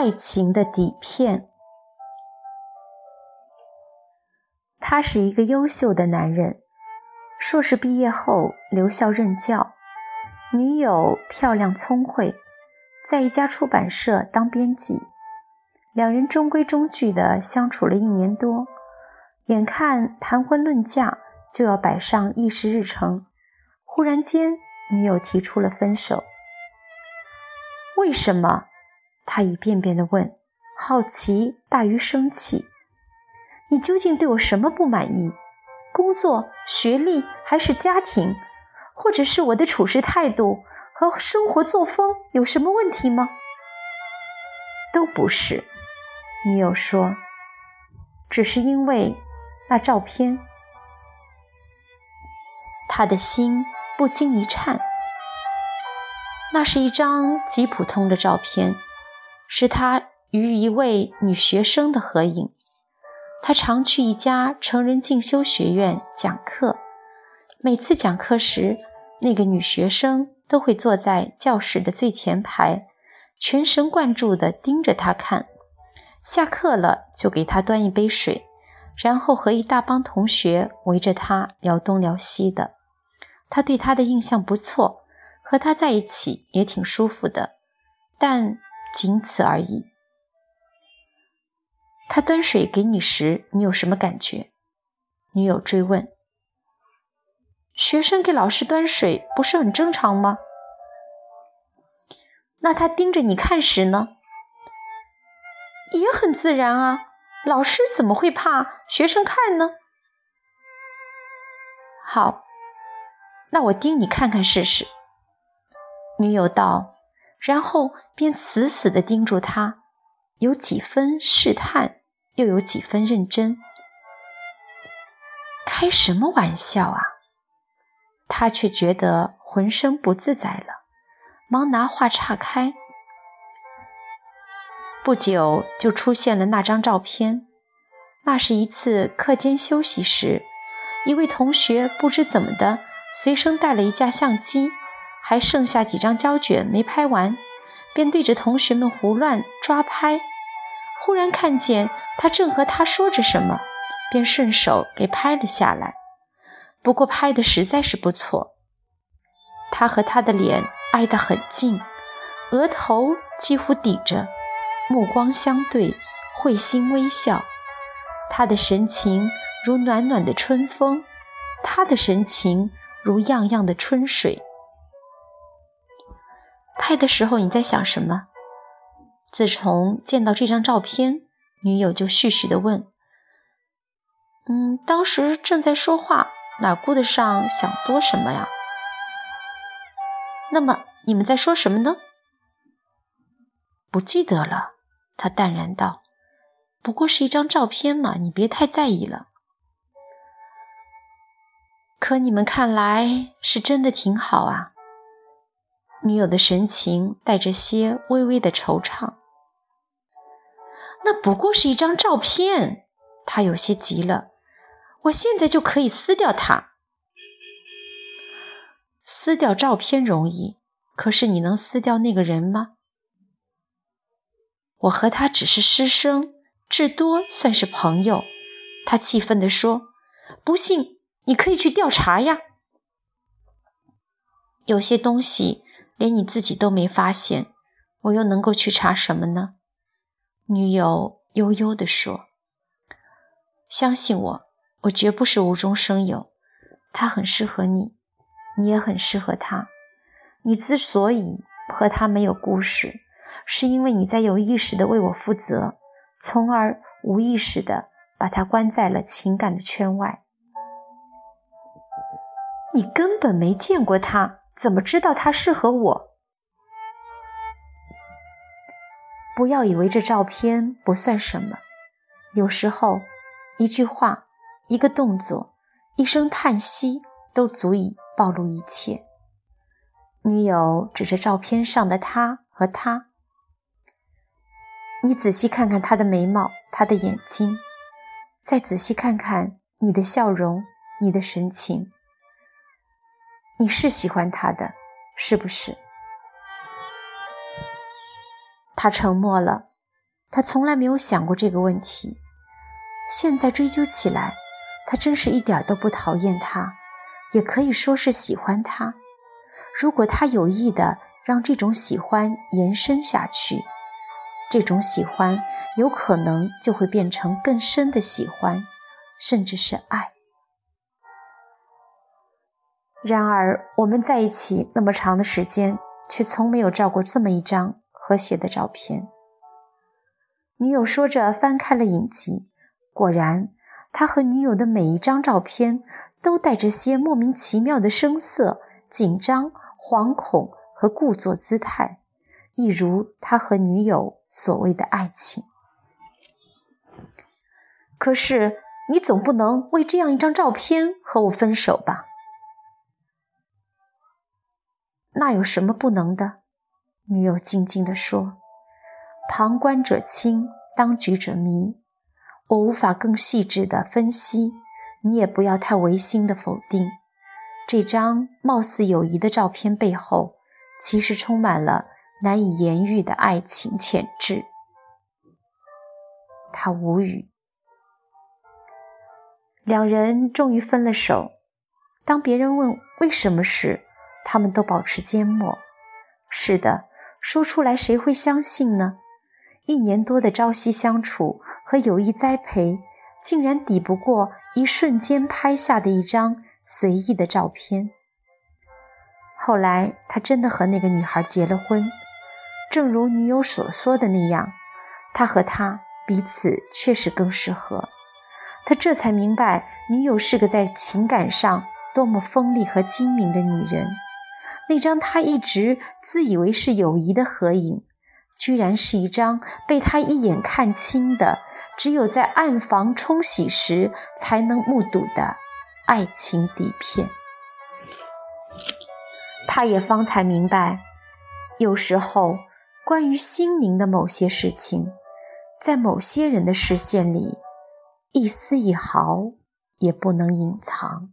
爱情的底片。他是一个优秀的男人，硕士毕业后留校任教，女友漂亮聪慧，在一家出版社当编辑。两人中规中矩地相处了一年多，眼看谈婚论嫁就要摆上议事日程，忽然间，女友提出了分手。为什么？他一遍遍地问，好奇大于生气。你究竟对我什么不满意？工作、学历，还是家庭，或者是我的处事态度和生活作风有什么问题吗？都不是，女友说，只是因为那照片。他的心不禁一颤。那是一张极普通的照片，是他与一位女学生的合影。他常去一家成人进修学院讲课，每次讲课时，那个女学生都会坐在教室的最前排，全神贯注地盯着他看。下课了就给他端一杯水，然后和一大帮同学围着他聊东聊西的。他对他的印象不错，和他在一起也挺舒服的，但仅此而已。他端水给你时，你有什么感觉？女友追问。学生给老师端水不是很正常吗？那他盯着你看时呢？也很自然啊。老师怎么会怕学生看呢？好，那我盯你看看试试。女友道，然后便死死地盯住他，有几分试探。又有几分认真，开什么玩笑啊！他却觉得浑身不自在了，忙拿话岔开。不久就出现了那张照片，那是一次课间休息时，一位同学不知怎么的随身带了一架相机，还剩下几张胶卷没拍完，便对着同学们胡乱抓拍。忽然看见他正和他说着什么，便顺手给拍了下来。不过拍的实在是不错，他和他的脸挨得很近，额头几乎抵着，目光相对，会心微笑。他的神情如暖暖的春风，他的神情如漾漾的春水。拍的时候你在想什么？自从见到这张照片，女友就絮絮地问：“嗯，当时正在说话，哪顾得上想多什么呀？”那么你们在说什么呢？不记得了，他淡然道：“不过是一张照片嘛，你别太在意了。”可你们看来是真的挺好啊。女友的神情带着些微微的惆怅。那不过是一张照片，他有些急了。我现在就可以撕掉它。撕掉照片容易，可是你能撕掉那个人吗？我和他只是师生，至多算是朋友。他气愤地说：“不信，你可以去调查呀。有些东西连你自己都没发现，我又能够去查什么呢？”女友悠悠地说：“相信我，我绝不是无中生有。他很适合你，你也很适合他。你之所以和他没有故事，是因为你在有意识地为我负责，从而无意识地把他关在了情感的圈外。你根本没见过他，怎么知道他适合我？”不要以为这照片不算什么，有时候一句话、一个动作、一声叹息都足以暴露一切。女友指着照片上的他和他，你仔细看看他的眉毛、他的眼睛，再仔细看看你的笑容、你的神情，你是喜欢他的，是不是？他沉默了，他从来没有想过这个问题。现在追究起来，他真是一点都不讨厌他，也可以说是喜欢他。如果他有意的让这种喜欢延伸下去，这种喜欢有可能就会变成更深的喜欢，甚至是爱。然而，我们在一起那么长的时间，却从没有照过这么一张和谐的照片。女友说着，翻开了影集，果然，他和女友的每一张照片都带着些莫名其妙的生涩、紧张、惶恐和故作姿态，一如他和女友所谓的爱情。可是，你总不能为这样一张照片和我分手吧？那有什么不能的？女友静静地说：“旁观者清，当局者迷。我无法更细致的分析，你也不要太违心的否定。这张貌似友谊的照片背后，其实充满了难以言喻的爱情潜质。”他无语。两人终于分了手。当别人问为什么时，他们都保持缄默。是的，说出来谁会相信呢？一年多的朝夕相处和友谊栽培，竟然抵不过一瞬间拍下的一张随意的照片。后来，他真的和那个女孩结了婚。正如女友所说的那样，他和她彼此确实更适合。他这才明白，女友是个在情感上多么锋利和精明的女人。那张他一直自以为是友谊的合影，居然是一张被他一眼看清的，只有在暗房冲洗时才能目睹的爱情底片。他也方才明白，有时候关于心灵的某些事情，在某些人的视线里，一丝一毫也不能隐藏。